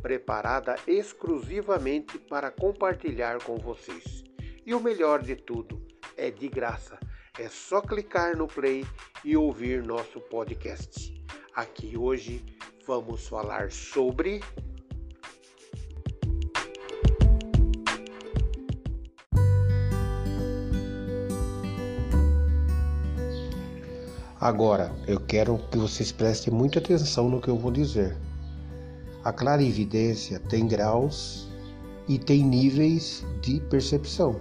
preparada exclusivamente para compartilhar com vocês. E o melhor de tudo, é de graça. É só clicar no play e ouvir nosso podcast. Aqui hoje vamos falar sobre Agora, eu quero que vocês prestem muita atenção no que eu vou dizer. A clarividência tem graus e tem níveis de percepção.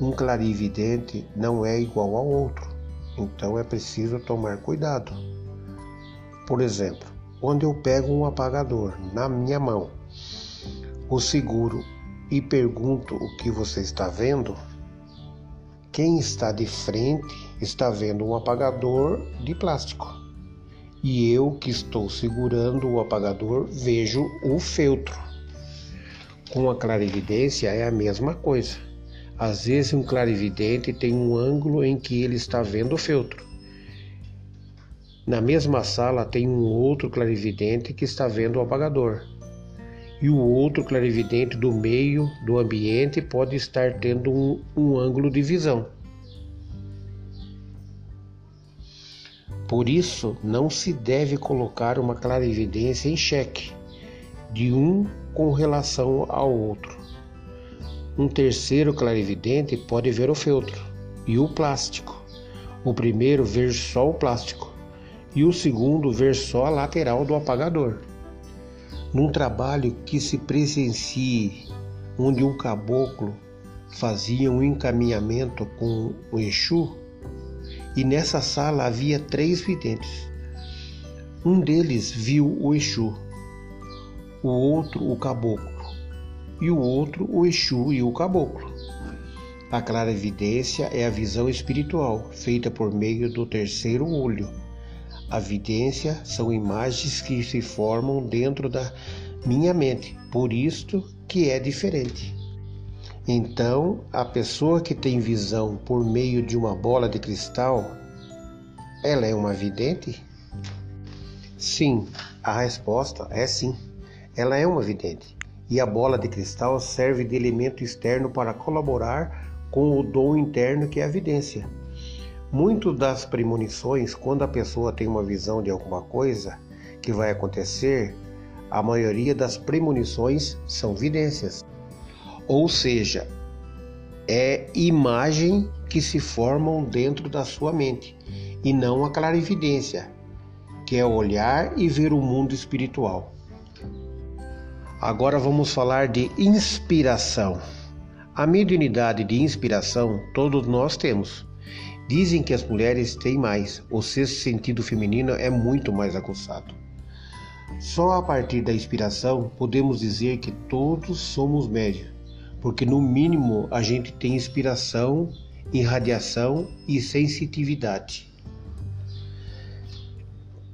Um clarividente não é igual ao outro, então é preciso tomar cuidado. Por exemplo, quando eu pego um apagador na minha mão, o seguro e pergunto o que você está vendo, quem está de frente está vendo um apagador de plástico. E eu que estou segurando o apagador vejo o feltro. Com a clarividência é a mesma coisa. Às vezes um clarividente tem um ângulo em que ele está vendo o feltro. Na mesma sala tem um outro clarividente que está vendo o apagador. E o outro clarividente do meio do ambiente pode estar tendo um, um ângulo de visão. Por isso, não se deve colocar uma clarividência em xeque de um com relação ao outro. Um terceiro clarividente pode ver o feltro e o plástico. O primeiro ver só o plástico e o segundo ver só a lateral do apagador. Num trabalho que se presencie onde um caboclo fazia um encaminhamento com o Exu, e nessa sala havia três videntes. Um deles viu o Exu, o outro o caboclo, e o outro o Exu e o caboclo. A clara evidência é a visão espiritual, feita por meio do terceiro olho. A vidência são imagens que se formam dentro da minha mente, por isto que é diferente. Então, a pessoa que tem visão por meio de uma bola de cristal, ela é uma vidente? Sim, a resposta é sim. Ela é uma vidente. E a bola de cristal serve de elemento externo para colaborar com o dom interno que é a vidência. Muito das premonições, quando a pessoa tem uma visão de alguma coisa que vai acontecer, a maioria das premonições são vidências. Ou seja, é imagem que se formam dentro da sua mente e não a clarividência, que é olhar e ver o mundo espiritual. Agora vamos falar de inspiração. A mediunidade de inspiração todos nós temos. Dizem que as mulheres têm mais, o sexto sentido feminino é muito mais aguçado. Só a partir da inspiração podemos dizer que todos somos médios porque no mínimo a gente tem inspiração, irradiação e sensitividade.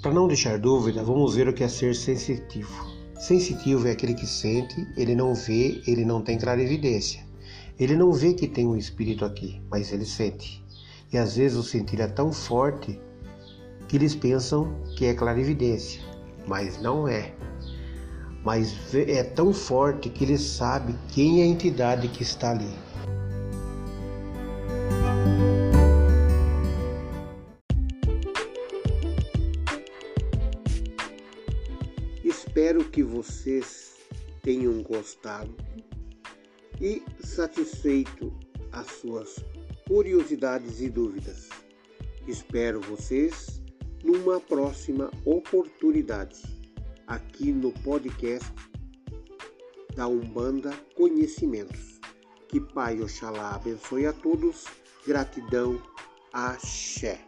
Para não deixar dúvida, vamos ver o que é ser sensitivo. Sensitivo é aquele que sente, ele não vê, ele não tem clarividência. Ele não vê que tem um espírito aqui, mas ele sente. E às vezes o sentir é tão forte que eles pensam que é clarividência, mas não é mas é tão forte que ele sabe quem é a entidade que está ali. Espero que vocês tenham gostado e satisfeito as suas curiosidades e dúvidas. Espero vocês numa próxima oportunidade aqui no podcast da Umbanda Conhecimentos. Que Pai Oxalá abençoe a todos. Gratidão. Axé.